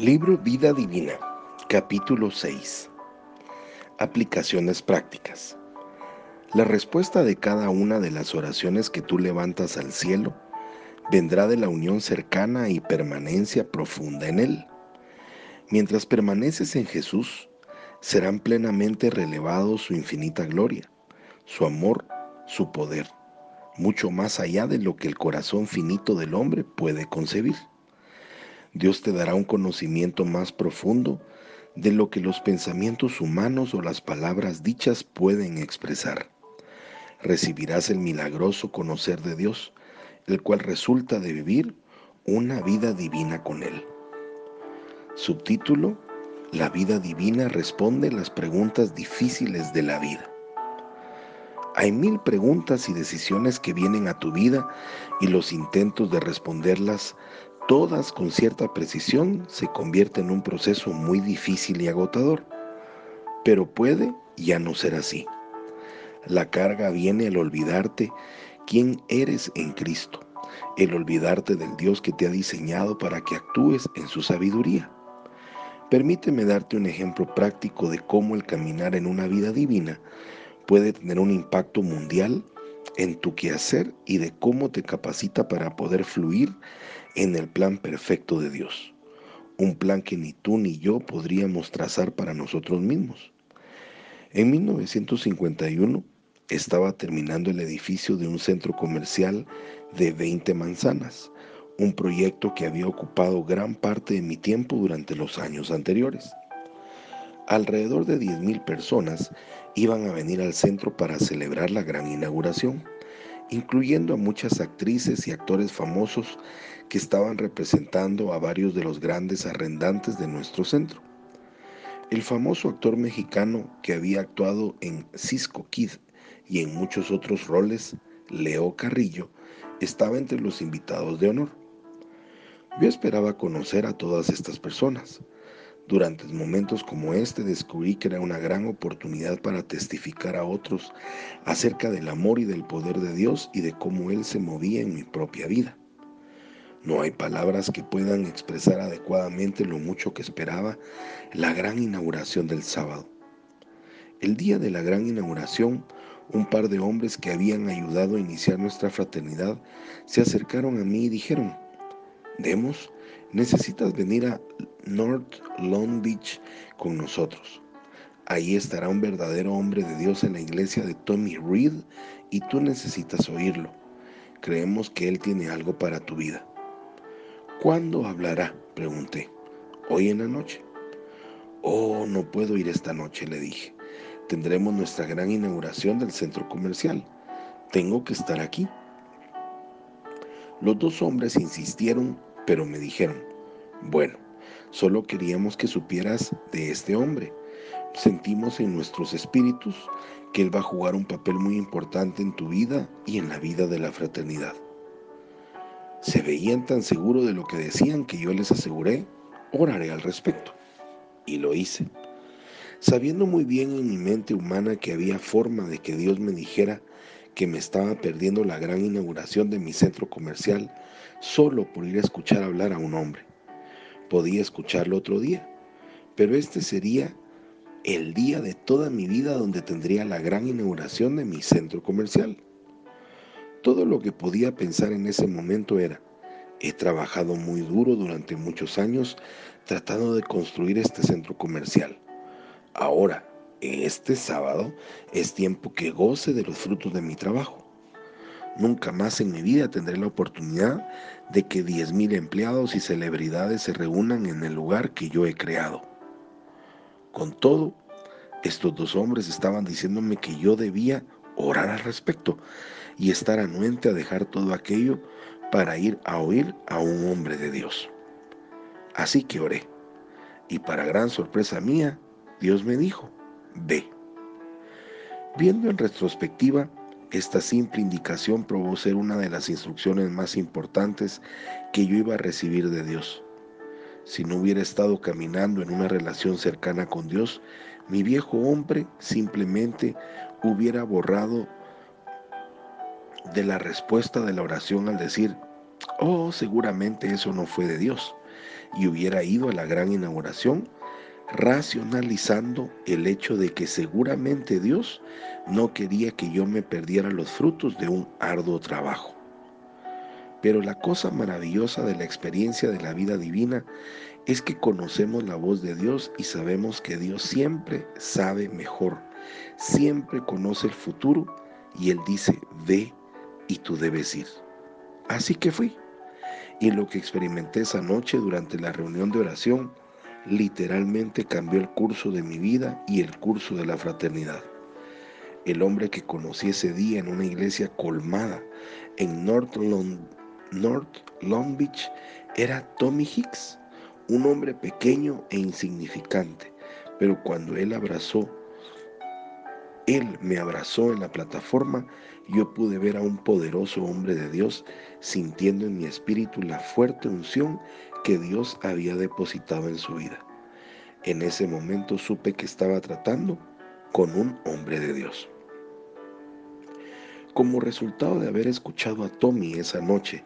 Libro Vida Divina, capítulo 6. Aplicaciones prácticas. La respuesta de cada una de las oraciones que tú levantas al cielo vendrá de la unión cercana y permanencia profunda en Él. Mientras permaneces en Jesús, serán plenamente relevados su infinita gloria, su amor, su poder, mucho más allá de lo que el corazón finito del hombre puede concebir. Dios te dará un conocimiento más profundo de lo que los pensamientos humanos o las palabras dichas pueden expresar. Recibirás el milagroso conocer de Dios, el cual resulta de vivir una vida divina con Él. Subtítulo La vida divina responde las preguntas difíciles de la vida. Hay mil preguntas y decisiones que vienen a tu vida y los intentos de responderlas todas con cierta precisión, se convierte en un proceso muy difícil y agotador. Pero puede ya no ser así. La carga viene al olvidarte quién eres en Cristo, el olvidarte del Dios que te ha diseñado para que actúes en su sabiduría. Permíteme darte un ejemplo práctico de cómo el caminar en una vida divina puede tener un impacto mundial en tu quehacer y de cómo te capacita para poder fluir en el plan perfecto de Dios. Un plan que ni tú ni yo podríamos trazar para nosotros mismos. En 1951 estaba terminando el edificio de un centro comercial de 20 manzanas, un proyecto que había ocupado gran parte de mi tiempo durante los años anteriores. Alrededor de 10.000 personas iban a venir al centro para celebrar la gran inauguración, incluyendo a muchas actrices y actores famosos que estaban representando a varios de los grandes arrendantes de nuestro centro. El famoso actor mexicano que había actuado en Cisco Kid y en muchos otros roles, Leo Carrillo, estaba entre los invitados de honor. Yo esperaba conocer a todas estas personas, durante momentos como este descubrí que era una gran oportunidad para testificar a otros acerca del amor y del poder de Dios y de cómo Él se movía en mi propia vida. No hay palabras que puedan expresar adecuadamente lo mucho que esperaba la gran inauguración del sábado. El día de la gran inauguración, un par de hombres que habían ayudado a iniciar nuestra fraternidad se acercaron a mí y dijeron, Demos, necesitas venir a North Long Beach con nosotros. Ahí estará un verdadero hombre de Dios en la iglesia de Tommy Reed y tú necesitas oírlo. Creemos que Él tiene algo para tu vida. ¿Cuándo hablará? pregunté. Hoy en la noche. Oh, no puedo ir esta noche, le dije. Tendremos nuestra gran inauguración del centro comercial. Tengo que estar aquí. Los dos hombres insistieron, pero me dijeron, bueno, solo queríamos que supieras de este hombre. Sentimos en nuestros espíritus que él va a jugar un papel muy importante en tu vida y en la vida de la fraternidad. Se veían tan seguros de lo que decían que yo les aseguré, oraré al respecto. Y lo hice. Sabiendo muy bien en mi mente humana que había forma de que Dios me dijera que me estaba perdiendo la gran inauguración de mi centro comercial solo por ir a escuchar hablar a un hombre. Podía escucharlo otro día, pero este sería el día de toda mi vida donde tendría la gran inauguración de mi centro comercial. Todo lo que podía pensar en ese momento era, he trabajado muy duro durante muchos años tratando de construir este centro comercial. Ahora, este sábado, es tiempo que goce de los frutos de mi trabajo. Nunca más en mi vida tendré la oportunidad de que 10.000 empleados y celebridades se reúnan en el lugar que yo he creado. Con todo, estos dos hombres estaban diciéndome que yo debía orar al respecto y estar anuente a dejar todo aquello para ir a oír a un hombre de Dios. Así que oré. Y para gran sorpresa mía, Dios me dijo, ve. Viendo en retrospectiva, esta simple indicación probó ser una de las instrucciones más importantes que yo iba a recibir de Dios. Si no hubiera estado caminando en una relación cercana con Dios, mi viejo hombre simplemente hubiera borrado de la respuesta de la oración al decir, oh, seguramente eso no fue de Dios. y hubiera ido a la gran inauguración, racionalizando el hecho de que seguramente Dios no quería que yo me perdiera los frutos de un arduo trabajo. Pero la cosa maravillosa de la experiencia de la vida divina es que conocemos la voz de Dios y sabemos que Dios siempre sabe mejor, siempre conoce el futuro y Él dice, ve y tú debes ir. Así que fui. Y lo que experimenté esa noche durante la reunión de oración literalmente cambió el curso de mi vida y el curso de la fraternidad. El hombre que conocí ese día en una iglesia colmada en North North Long Beach era Tommy Hicks, un hombre pequeño e insignificante, pero cuando él abrazó, él me abrazó en la plataforma, yo pude ver a un poderoso hombre de Dios sintiendo en mi espíritu la fuerte unción que Dios había depositado en su vida. En ese momento supe que estaba tratando con un hombre de Dios. Como resultado de haber escuchado a Tommy esa noche,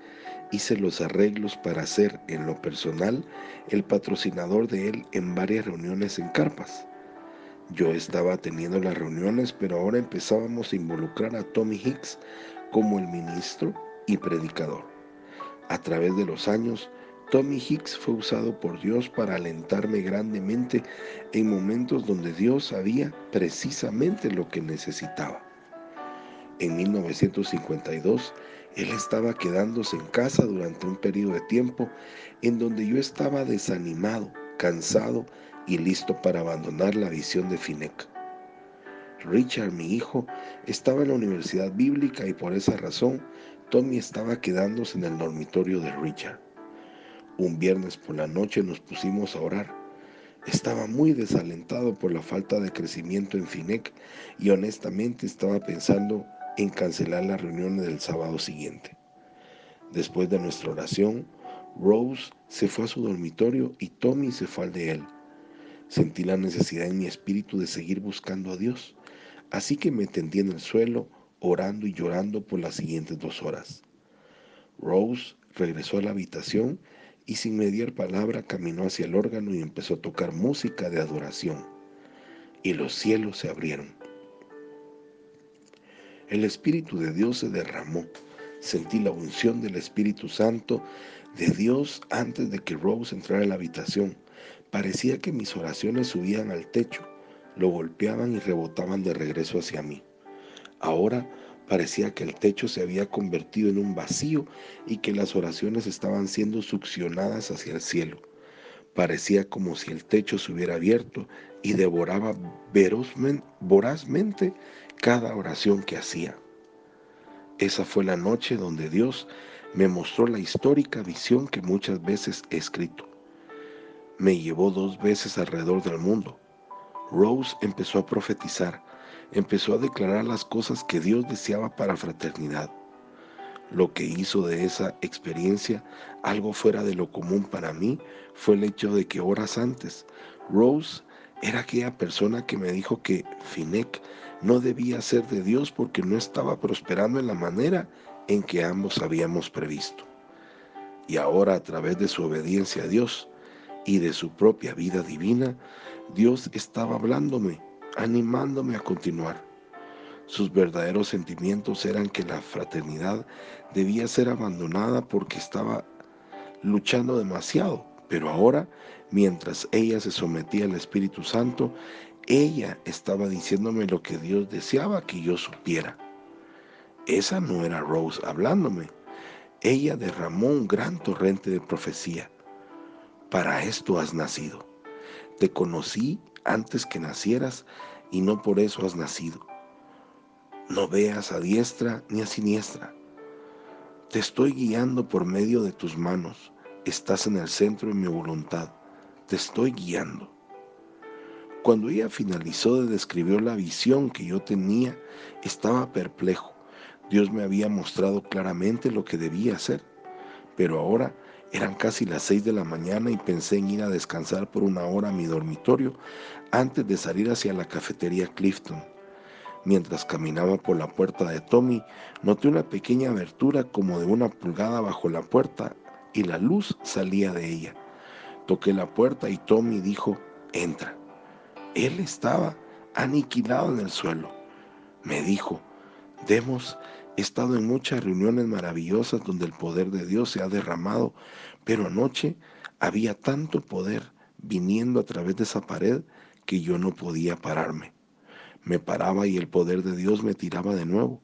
hice los arreglos para ser, en lo personal, el patrocinador de él en varias reuniones en carpas. Yo estaba teniendo las reuniones, pero ahora empezábamos a involucrar a Tommy Hicks como el ministro y predicador. A través de los años, Tommy Hicks fue usado por Dios para alentarme grandemente en momentos donde Dios sabía precisamente lo que necesitaba. En 1952, él estaba quedándose en casa durante un periodo de tiempo en donde yo estaba desanimado, cansado y listo para abandonar la visión de Finec. Richard, mi hijo, estaba en la universidad bíblica y por esa razón Tommy estaba quedándose en el dormitorio de Richard. Un viernes por la noche nos pusimos a orar. Estaba muy desalentado por la falta de crecimiento en Finec y honestamente estaba pensando en cancelar las reuniones del sábado siguiente. Después de nuestra oración, Rose se fue a su dormitorio y Tommy se fue al de él. Sentí la necesidad en mi espíritu de seguir buscando a Dios, así que me tendí en el suelo, orando y llorando por las siguientes dos horas. Rose regresó a la habitación y sin mediar palabra caminó hacia el órgano y empezó a tocar música de adoración. Y los cielos se abrieron. El Espíritu de Dios se derramó. Sentí la unción del Espíritu Santo de Dios antes de que Rose entrara a la habitación. Parecía que mis oraciones subían al techo, lo golpeaban y rebotaban de regreso hacia mí. Ahora parecía que el techo se había convertido en un vacío y que las oraciones estaban siendo succionadas hacia el cielo. Parecía como si el techo se hubiera abierto y devoraba vorazmente cada oración que hacía. Esa fue la noche donde Dios me mostró la histórica visión que muchas veces he escrito. Me llevó dos veces alrededor del mundo. Rose empezó a profetizar, empezó a declarar las cosas que Dios deseaba para fraternidad. Lo que hizo de esa experiencia algo fuera de lo común para mí fue el hecho de que horas antes Rose era aquella persona que me dijo que Finec no debía ser de Dios porque no estaba prosperando en la manera en que ambos habíamos previsto. Y ahora a través de su obediencia a Dios y de su propia vida divina, Dios estaba hablándome, animándome a continuar. Sus verdaderos sentimientos eran que la fraternidad debía ser abandonada porque estaba luchando demasiado, pero ahora mientras ella se sometía al Espíritu Santo, ella estaba diciéndome lo que Dios deseaba que yo supiera. Esa no era Rose hablándome. Ella derramó un gran torrente de profecía. Para esto has nacido. Te conocí antes que nacieras y no por eso has nacido. No veas a diestra ni a siniestra. Te estoy guiando por medio de tus manos. Estás en el centro de mi voluntad te estoy guiando. Cuando ella finalizó de describir la visión que yo tenía, estaba perplejo. Dios me había mostrado claramente lo que debía hacer, pero ahora eran casi las seis de la mañana y pensé en ir a descansar por una hora a mi dormitorio antes de salir hacia la cafetería Clifton. Mientras caminaba por la puerta de Tommy, noté una pequeña abertura como de una pulgada bajo la puerta y la luz salía de ella Toqué la puerta y Tommy dijo, entra. Él estaba aniquilado en el suelo. Me dijo, Demos estado en muchas reuniones maravillosas donde el poder de Dios se ha derramado, pero anoche había tanto poder viniendo a través de esa pared que yo no podía pararme. Me paraba y el poder de Dios me tiraba de nuevo.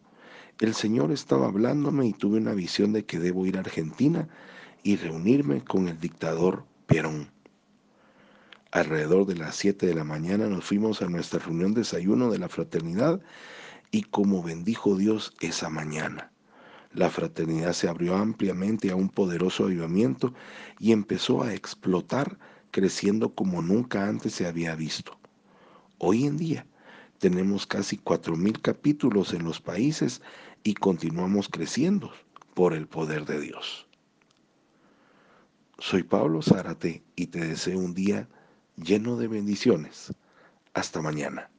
El Señor estaba hablándome y tuve una visión de que debo ir a Argentina y reunirme con el dictador Perón. Alrededor de las 7 de la mañana nos fuimos a nuestra reunión de desayuno de la fraternidad y como bendijo Dios esa mañana. La fraternidad se abrió ampliamente a un poderoso avivamiento y empezó a explotar, creciendo como nunca antes se había visto. Hoy en día tenemos casi cuatro mil capítulos en los países y continuamos creciendo por el poder de Dios. Soy Pablo Zárate y te deseo un día lleno de bendiciones. Hasta mañana.